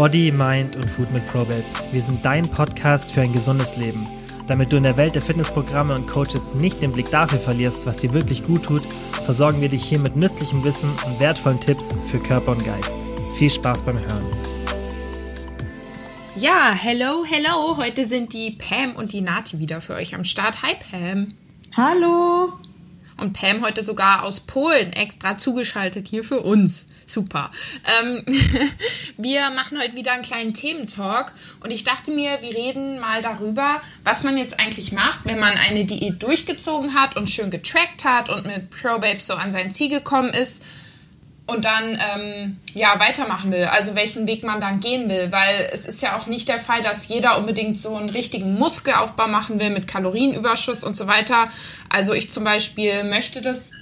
Body, Mind und Food mit ProBabe. Wir sind dein Podcast für ein gesundes Leben. Damit du in der Welt der Fitnessprogramme und Coaches nicht den Blick dafür verlierst, was dir wirklich gut tut, versorgen wir dich hier mit nützlichem Wissen und wertvollen Tipps für Körper und Geist. Viel Spaß beim Hören. Ja, hello, hello. Heute sind die Pam und die Nati wieder für euch am Start. Hi Pam. Hallo. Und Pam heute sogar aus Polen extra zugeschaltet hier für uns. Super. Ähm, wir machen heute wieder einen kleinen Thementalk und ich dachte mir, wir reden mal darüber, was man jetzt eigentlich macht, wenn man eine Diät durchgezogen hat und schön getrackt hat und mit ProBabe so an sein Ziel gekommen ist und dann ähm, ja weitermachen will, also welchen Weg man dann gehen will, weil es ist ja auch nicht der Fall, dass jeder unbedingt so einen richtigen Muskelaufbau machen will mit Kalorienüberschuss und so weiter. Also ich zum Beispiel möchte das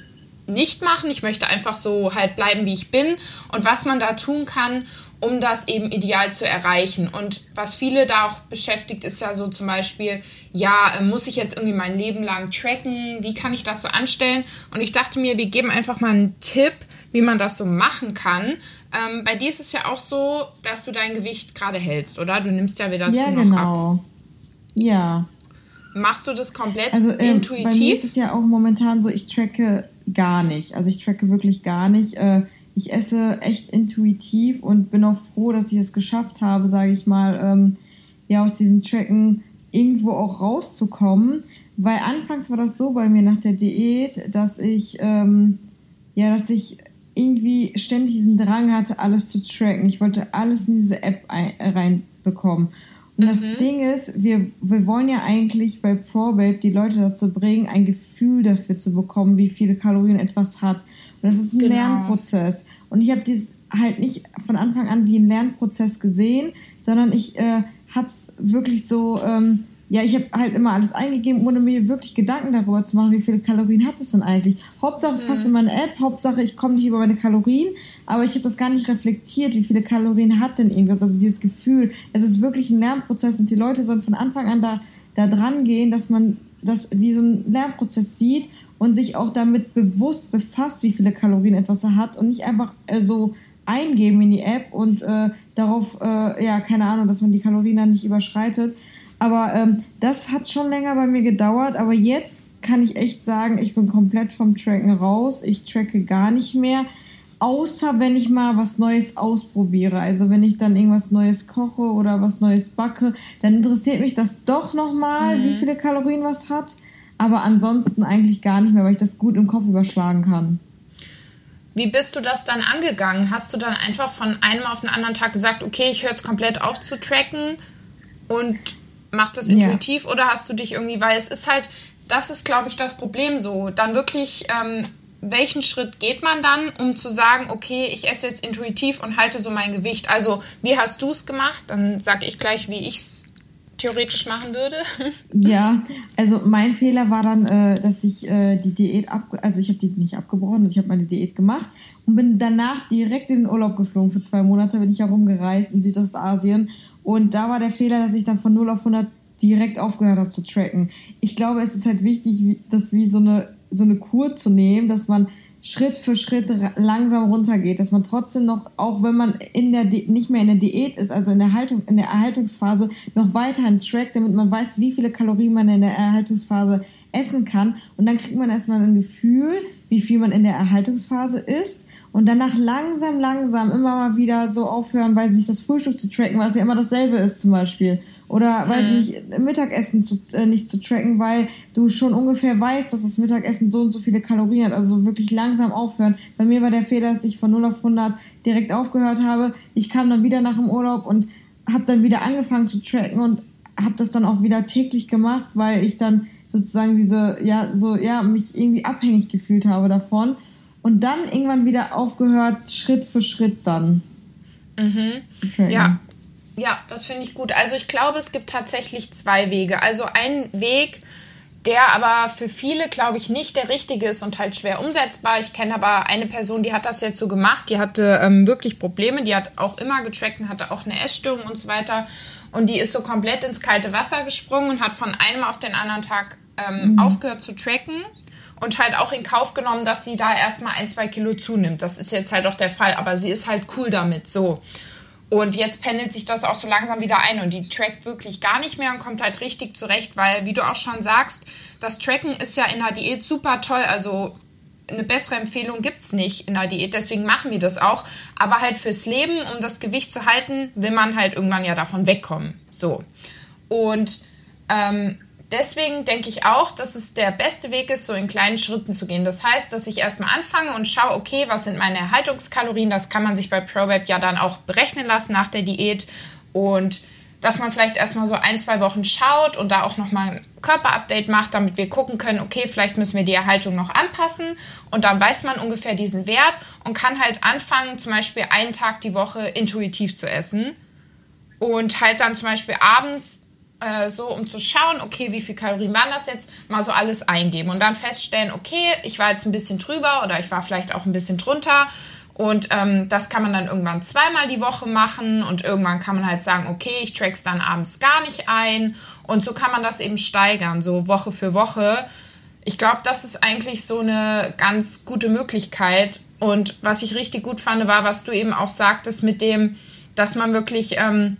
nicht machen, ich möchte einfach so halt bleiben, wie ich bin und was man da tun kann, um das eben ideal zu erreichen. Und was viele da auch beschäftigt, ist ja so zum Beispiel, ja, äh, muss ich jetzt irgendwie mein Leben lang tracken? Wie kann ich das so anstellen? Und ich dachte mir, wir geben einfach mal einen Tipp, wie man das so machen kann. Ähm, bei dir ist es ja auch so, dass du dein Gewicht gerade hältst, oder? Du nimmst ja wieder ja, zu noch genau. ab. Ja. Machst du das komplett also, äh, intuitiv? Bei mir ist es ja auch momentan so, ich tracke gar nicht. Also ich tracke wirklich gar nicht. Äh, ich esse echt intuitiv und bin auch froh, dass ich es geschafft habe, sage ich mal, ähm, ja, aus diesem Tracken irgendwo auch rauszukommen. Weil anfangs war das so bei mir nach der Diät, dass ich, ähm, ja, dass ich irgendwie ständig diesen Drang hatte, alles zu tracken. Ich wollte alles in diese App reinbekommen. Und mhm. das Ding ist, wir, wir wollen ja eigentlich bei ProBabe die Leute dazu bringen, ein Gefühl dafür zu bekommen, wie viele Kalorien etwas hat. Und das ist ein genau. Lernprozess. Und ich habe dies halt nicht von Anfang an wie ein Lernprozess gesehen, sondern ich äh, habe es wirklich so ähm, ja, ich habe halt immer alles eingegeben, ohne mir wirklich Gedanken darüber zu machen, wie viele Kalorien hat es denn eigentlich. Hauptsache, es passt in meine App, Hauptsache, ich komme nicht über meine Kalorien, aber ich habe das gar nicht reflektiert, wie viele Kalorien hat denn irgendwas. Also dieses Gefühl, es ist wirklich ein Lernprozess und die Leute sollen von Anfang an da, da dran gehen, dass man das wie so ein Lernprozess sieht und sich auch damit bewusst befasst, wie viele Kalorien etwas hat und nicht einfach äh, so eingeben in die App und äh, darauf, äh, ja, keine Ahnung, dass man die Kalorien dann nicht überschreitet. Aber ähm, das hat schon länger bei mir gedauert. Aber jetzt kann ich echt sagen, ich bin komplett vom Tracken raus. Ich tracke gar nicht mehr. Außer wenn ich mal was Neues ausprobiere. Also wenn ich dann irgendwas Neues koche oder was Neues backe, dann interessiert mich das doch nochmal, mhm. wie viele Kalorien was hat. Aber ansonsten eigentlich gar nicht mehr, weil ich das gut im Kopf überschlagen kann. Wie bist du das dann angegangen? Hast du dann einfach von einem auf den anderen Tag gesagt, okay, ich höre jetzt komplett auf zu tracken und Macht das intuitiv ja. oder hast du dich irgendwie, weil es ist halt, das ist, glaube ich, das Problem so. Dann wirklich, ähm, welchen Schritt geht man dann, um zu sagen, okay, ich esse jetzt intuitiv und halte so mein Gewicht? Also, wie hast du es gemacht? Dann sage ich gleich, wie ich es theoretisch machen würde. ja, also mein Fehler war dann, äh, dass ich äh, die Diät ab, also ich habe die nicht abgebrochen, also ich habe meine Diät gemacht und bin danach direkt in den Urlaub geflogen. Für zwei Monate bin ich herumgereist in Südostasien und da war der Fehler, dass ich dann von 0 auf 100 direkt aufgehört habe zu tracken. Ich glaube, es ist halt wichtig, das wie so eine, so eine Kur zu nehmen, dass man Schritt für Schritt langsam runtergeht, dass man trotzdem noch, auch wenn man in der nicht mehr in der Diät ist, also in der Haltung, in der Erhaltungsphase, noch weiterhin trackt, damit man weiß, wie viele Kalorien man in der Erhaltungsphase essen kann. Und dann kriegt man erstmal ein Gefühl, wie viel man in der Erhaltungsphase isst und danach langsam, langsam immer mal wieder so aufhören, weiß nicht, das Frühstück zu tracken, weil es ja immer dasselbe ist zum Beispiel. Oder, mhm. weiß nicht, Mittagessen zu, äh, nicht zu tracken, weil du schon ungefähr weißt, dass das Mittagessen so und so viele Kalorien hat. Also wirklich langsam aufhören. Bei mir war der Fehler, dass ich von 0 auf 100 direkt aufgehört habe. Ich kam dann wieder nach dem Urlaub und habe dann wieder angefangen zu tracken und habe das dann auch wieder täglich gemacht, weil ich dann sozusagen diese, ja, so, ja, mich irgendwie abhängig gefühlt habe davon und dann irgendwann wieder aufgehört, Schritt für Schritt dann. Mhm. Ja. Ja, das finde ich gut. Also ich glaube, es gibt tatsächlich zwei Wege. Also ein Weg, der aber für viele, glaube ich, nicht der richtige ist und halt schwer umsetzbar. Ich kenne aber eine Person, die hat das jetzt so gemacht, die hatte ähm, wirklich Probleme, die hat auch immer getrackt und hatte auch eine Essstörung und so weiter. Und die ist so komplett ins kalte Wasser gesprungen und hat von einem auf den anderen Tag ähm, mhm. aufgehört zu tracken und halt auch in Kauf genommen, dass sie da erstmal ein, zwei Kilo zunimmt. Das ist jetzt halt auch der Fall, aber sie ist halt cool damit, so. Und jetzt pendelt sich das auch so langsam wieder ein und die trackt wirklich gar nicht mehr und kommt halt richtig zurecht, weil, wie du auch schon sagst, das Tracken ist ja in der Diät super toll. Also eine bessere Empfehlung gibt es nicht in der Diät, deswegen machen wir das auch. Aber halt fürs Leben, um das Gewicht zu halten, will man halt irgendwann ja davon wegkommen. So. Und ähm, deswegen denke ich auch, dass es der beste Weg ist, so in kleinen Schritten zu gehen. Das heißt, dass ich erstmal anfange und schaue, okay, was sind meine Erhaltungskalorien? Das kann man sich bei ProWeb ja dann auch berechnen lassen nach der Diät. Und dass man vielleicht erstmal so ein, zwei Wochen schaut und da auch nochmal ein Körperupdate macht, damit wir gucken können, okay, vielleicht müssen wir die Erhaltung noch anpassen. Und dann weiß man ungefähr diesen Wert und kann halt anfangen, zum Beispiel einen Tag die Woche intuitiv zu essen. Und halt dann zum Beispiel abends äh, so um zu schauen, okay, wie viel Kalorien waren das jetzt, mal so alles eingeben und dann feststellen, okay, ich war jetzt ein bisschen drüber oder ich war vielleicht auch ein bisschen drunter. Und ähm, das kann man dann irgendwann zweimal die Woche machen und irgendwann kann man halt sagen, okay, ich track's dann abends gar nicht ein. Und so kann man das eben steigern, so Woche für Woche. Ich glaube, das ist eigentlich so eine ganz gute Möglichkeit. Und was ich richtig gut fand, war, was du eben auch sagtest mit dem, dass man wirklich ähm,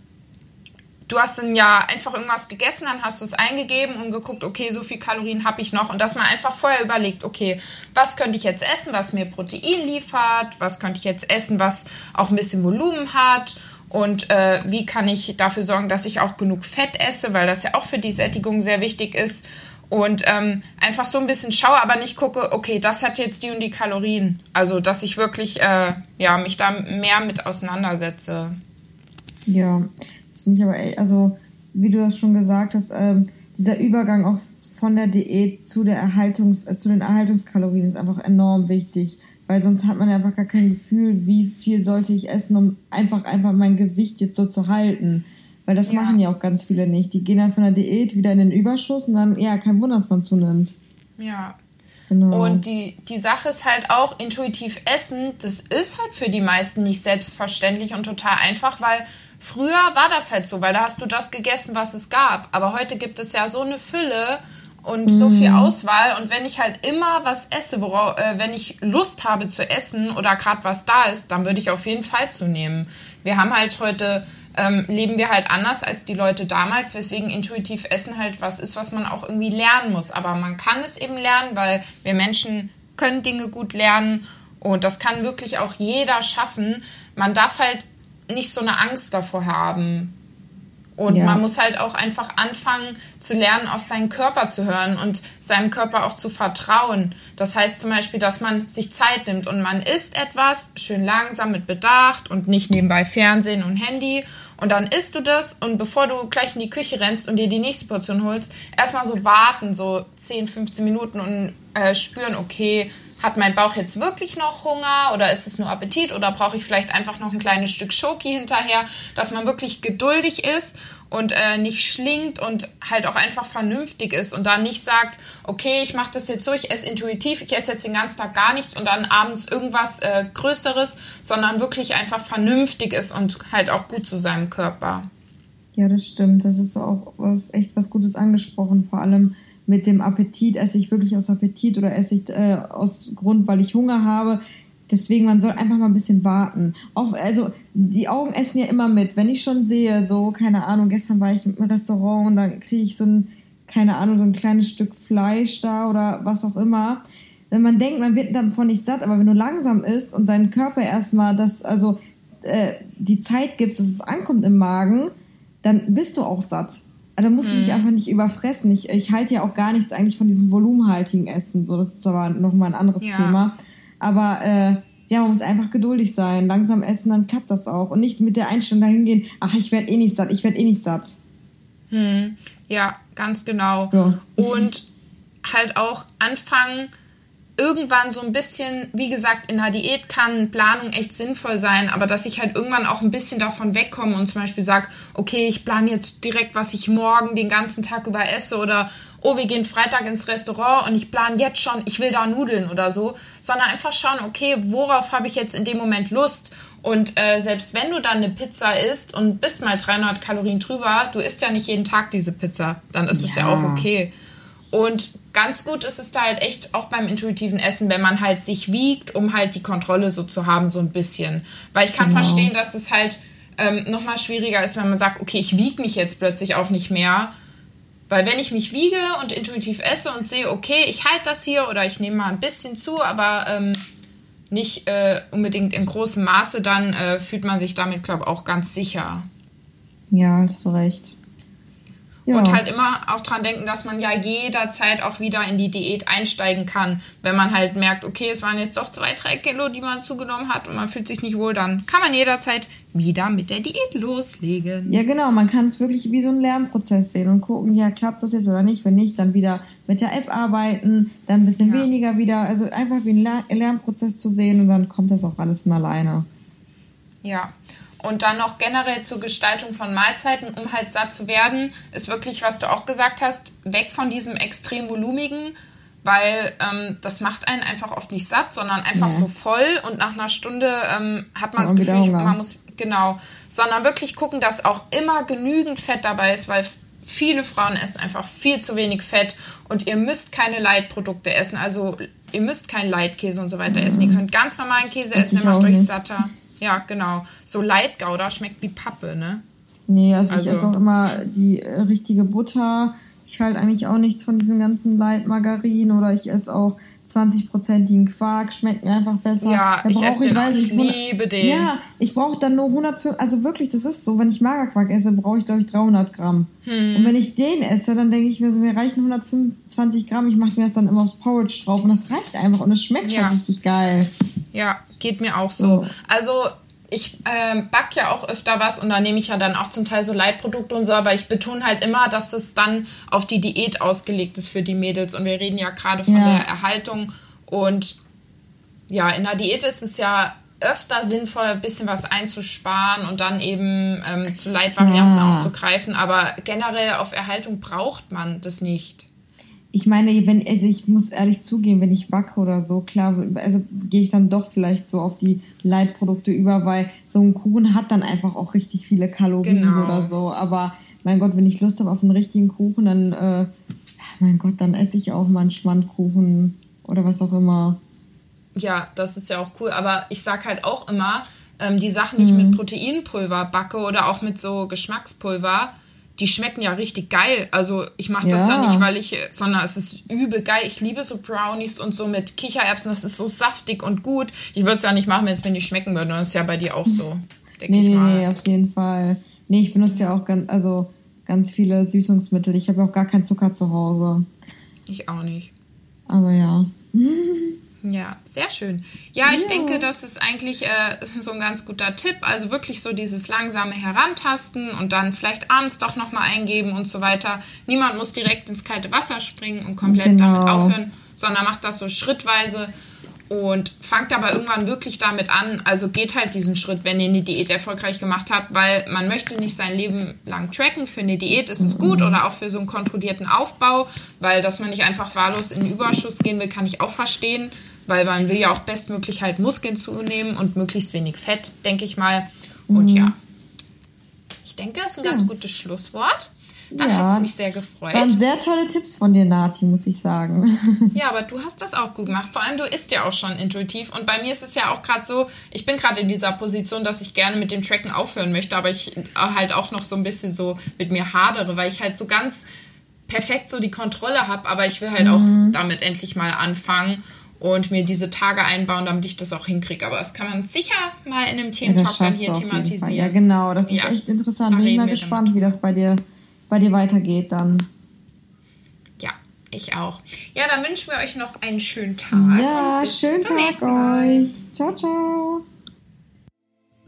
du hast dann ja einfach irgendwas gegessen, dann hast du es eingegeben und geguckt, okay, so viel Kalorien habe ich noch und dass man einfach vorher überlegt, okay, was könnte ich jetzt essen, was mir Protein liefert, was könnte ich jetzt essen, was auch ein bisschen Volumen hat und äh, wie kann ich dafür sorgen, dass ich auch genug Fett esse, weil das ja auch für die Sättigung sehr wichtig ist und ähm, einfach so ein bisschen schaue, aber nicht gucke, okay, das hat jetzt die und die Kalorien. Also, dass ich wirklich äh, ja, mich da mehr mit auseinandersetze. Ja, das finde ich aber, also, wie du das schon gesagt hast, ähm, dieser Übergang auch von der Diät zu, der Erhaltungs-, äh, zu den Erhaltungskalorien ist einfach enorm wichtig. Weil sonst hat man einfach gar kein Gefühl, wie viel sollte ich essen, um einfach, einfach mein Gewicht jetzt so zu halten. Weil das ja. machen ja auch ganz viele nicht. Die gehen dann von der Diät wieder in den Überschuss und dann, ja, kein Wunder, dass man zunimmt. Ja. Genau. Und die, die Sache ist halt auch, intuitiv essen, das ist halt für die meisten nicht selbstverständlich und total einfach, weil Früher war das halt so, weil da hast du das gegessen, was es gab. Aber heute gibt es ja so eine Fülle und so viel Auswahl. Und wenn ich halt immer was esse, worauf, äh, wenn ich Lust habe zu essen oder gerade was da ist, dann würde ich auf jeden Fall zunehmen. Wir haben halt heute, ähm, leben wir halt anders als die Leute damals, weswegen intuitiv Essen halt was ist, was man auch irgendwie lernen muss. Aber man kann es eben lernen, weil wir Menschen können Dinge gut lernen. Und das kann wirklich auch jeder schaffen. Man darf halt nicht so eine Angst davor haben. Und ja. man muss halt auch einfach anfangen zu lernen, auf seinen Körper zu hören und seinem Körper auch zu vertrauen. Das heißt zum Beispiel, dass man sich Zeit nimmt und man isst etwas schön langsam mit Bedacht und nicht nebenbei Fernsehen und Handy. Und dann isst du das und bevor du gleich in die Küche rennst und dir die nächste Portion holst, erstmal so warten, so 10, 15 Minuten und äh, spüren, okay, hat mein Bauch jetzt wirklich noch Hunger oder ist es nur Appetit oder brauche ich vielleicht einfach noch ein kleines Stück Schoki hinterher, dass man wirklich geduldig ist und äh, nicht schlingt und halt auch einfach vernünftig ist und dann nicht sagt, okay, ich mache das jetzt so, ich esse intuitiv, ich esse jetzt den ganzen Tag gar nichts und dann abends irgendwas äh, Größeres, sondern wirklich einfach vernünftig ist und halt auch gut zu seinem Körper. Ja, das stimmt. Das ist auch was, echt was Gutes angesprochen, vor allem mit dem Appetit, esse ich wirklich aus Appetit oder esse ich äh, aus Grund, weil ich Hunger habe. Deswegen, man soll einfach mal ein bisschen warten. Auch, also, die Augen essen ja immer mit. Wenn ich schon sehe, so, keine Ahnung, gestern war ich im Restaurant und dann kriege ich so ein, keine Ahnung, so ein kleines Stück Fleisch da oder was auch immer. Wenn man denkt, man wird davon nicht satt, aber wenn du langsam isst und dein Körper erstmal das, also, äh, die Zeit gibst, dass es ankommt im Magen, dann bist du auch satt. Da musst du dich mhm. einfach nicht überfressen. Ich, ich halte ja auch gar nichts eigentlich von diesem volumenhaltigen Essen. So, das ist aber nochmal ein anderes ja. Thema. Aber äh, ja, man muss einfach geduldig sein. Langsam essen, dann klappt das auch. Und nicht mit der Einstellung dahin gehen, ach, ich werde eh nicht satt, ich werde eh nicht satt. Hm. Ja, ganz genau. Ja. Und halt auch anfangen, irgendwann so ein bisschen, wie gesagt, in der Diät kann Planung echt sinnvoll sein, aber dass ich halt irgendwann auch ein bisschen davon wegkomme und zum Beispiel sage, okay, ich plane jetzt direkt, was ich morgen den ganzen Tag über esse oder oh, wir gehen Freitag ins Restaurant und ich plane jetzt schon, ich will da Nudeln oder so, sondern einfach schauen, okay, worauf habe ich jetzt in dem Moment Lust? Und äh, selbst wenn du dann eine Pizza isst und bist mal 300 Kalorien drüber, du isst ja nicht jeden Tag diese Pizza, dann ist es ja auch okay. Und ganz gut ist es da halt echt auch beim intuitiven Essen, wenn man halt sich wiegt, um halt die Kontrolle so zu haben, so ein bisschen. Weil ich kann genau. verstehen, dass es halt ähm, nochmal schwieriger ist, wenn man sagt, okay, ich wiege mich jetzt plötzlich auch nicht mehr. Weil wenn ich mich wiege und intuitiv esse und sehe, okay, ich halte das hier oder ich nehme mal ein bisschen zu, aber ähm, nicht äh, unbedingt in großem Maße, dann äh, fühlt man sich damit, glaube ich, auch ganz sicher. Ja, hast du recht. Ja. Und halt immer auch dran denken, dass man ja jederzeit auch wieder in die Diät einsteigen kann. Wenn man halt merkt, okay, es waren jetzt doch zwei, drei Kilo, die man zugenommen hat und man fühlt sich nicht wohl, dann kann man jederzeit wieder mit der Diät loslegen. Ja, genau. Man kann es wirklich wie so einen Lernprozess sehen und gucken, ja, klappt das jetzt oder nicht. Wenn nicht, dann wieder mit der App arbeiten, dann ein bisschen ja. weniger wieder. Also einfach wie einen Lernprozess zu sehen und dann kommt das auch alles von alleine. Ja. Und dann noch generell zur Gestaltung von Mahlzeiten, um halt satt zu werden, ist wirklich, was du auch gesagt hast, weg von diesem extrem volumigen, weil ähm, das macht einen einfach oft nicht satt, sondern einfach ja. so voll und nach einer Stunde ähm, hat man das Gefühl, man muss, genau, sondern wirklich gucken, dass auch immer genügend Fett dabei ist, weil viele Frauen essen einfach viel zu wenig Fett und ihr müsst keine Leitprodukte essen, also ihr müsst keinen Leitkäse und so weiter mhm. essen. Ihr könnt ganz normalen Käse das essen, der macht euch nicht. satter. Ja, genau. So Leitgouda schmeckt wie Pappe, ne? Nee, also, also ich esse auch immer die äh, richtige Butter. Ich halte eigentlich auch nichts von diesen ganzen Leitmargarinen oder ich esse auch 20-prozentigen Quark, schmeckt mir einfach besser. Ja, ich esse den auch, ich liebe den. Ja, ich brauche dann nur 105, also wirklich, das ist so, wenn ich Magerquark esse, brauche ich glaube ich 300 Gramm. Hm. Und wenn ich den esse, dann denke ich mir so, mir reichen 125 Gramm, ich mache mir das dann immer aufs Porridge drauf und das reicht einfach und es schmeckt ja. richtig geil. Ja, geht mir auch so. so. Also ich äh, back ja auch öfter was und da nehme ich ja dann auch zum Teil so Leitprodukte und so, aber ich betone halt immer, dass das dann auf die Diät ausgelegt ist für die Mädels und wir reden ja gerade von ja. der Erhaltung und ja, in der Diät ist es ja öfter sinnvoll, ein bisschen was einzusparen und dann eben ähm, zu Leitvarianten ja. auch zu greifen, aber generell auf Erhaltung braucht man das nicht ich meine, wenn, also ich muss ehrlich zugeben, wenn ich backe oder so, klar, also gehe ich dann doch vielleicht so auf die Leitprodukte über, weil so ein Kuchen hat dann einfach auch richtig viele Kalorien genau. oder so. Aber mein Gott, wenn ich Lust habe auf einen richtigen Kuchen, dann, äh, mein Gott, dann esse ich auch mal einen Schmandkuchen oder was auch immer. Ja, das ist ja auch cool. Aber ich sag halt auch immer, ähm, die Sachen, die ich mit mhm. Proteinpulver backe oder auch mit so Geschmackspulver, die schmecken ja richtig geil. Also ich mache das ja. ja nicht, weil ich, sondern es ist übel geil. Ich liebe so Brownies und so mit Kichererbsen. Das ist so saftig und gut. Ich würde es ja nicht machen, wenn es mir nicht schmecken würde. Und das ist ja bei dir auch so, denke nee, ich mal. Nee, auf jeden Fall. Nee, ich benutze ja auch ganz, also ganz viele Süßungsmittel. Ich habe auch gar keinen Zucker zu Hause. Ich auch nicht. Aber ja. Ja, sehr schön. Ja, ich ja. denke, das ist eigentlich äh, so ein ganz guter Tipp. Also wirklich so dieses langsame Herantasten und dann vielleicht abends doch nochmal eingeben und so weiter. Niemand muss direkt ins kalte Wasser springen und komplett genau. damit aufhören, sondern macht das so schrittweise und fangt aber irgendwann wirklich damit an. Also geht halt diesen Schritt, wenn ihr eine Diät erfolgreich gemacht habt, weil man möchte nicht sein Leben lang tracken. Für eine Diät ist es gut oder auch für so einen kontrollierten Aufbau, weil dass man nicht einfach wahllos in den Überschuss gehen will, kann ich auch verstehen weil man will ja auch bestmöglich halt Muskeln zunehmen und möglichst wenig Fett, denke ich mal. Und mhm. ja, ich denke, das ist ein ganz gutes Schlusswort. Dann ja. hat es mich sehr gefreut. Waren sehr tolle Tipps von dir, Nati, muss ich sagen. Ja, aber du hast das auch gut gemacht. Vor allem, du isst ja auch schon intuitiv. Und bei mir ist es ja auch gerade so, ich bin gerade in dieser Position, dass ich gerne mit dem Tracken aufhören möchte, aber ich halt auch noch so ein bisschen so mit mir hadere, weil ich halt so ganz perfekt so die Kontrolle habe, aber ich will halt mhm. auch damit endlich mal anfangen und mir diese Tage einbauen, damit ich das auch hinkriege. Aber das kann man sicher mal in einem Thementalk ja, dann hier thematisieren. Ja, genau, das ist ja. echt interessant. Bin ich mal gespannt, damit. wie das bei dir, bei dir weitergeht dann. Ja, ich auch. Ja, dann wünschen wir euch noch einen schönen Tag. Ja, schönen Tag euch. Ciao, ciao.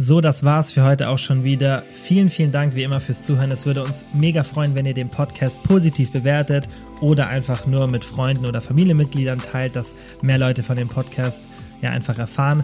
So, das war's für heute auch schon wieder. Vielen, vielen Dank wie immer fürs Zuhören. Es würde uns mega freuen, wenn ihr den Podcast positiv bewertet oder einfach nur mit Freunden oder Familienmitgliedern teilt, dass mehr Leute von dem Podcast ja einfach erfahren.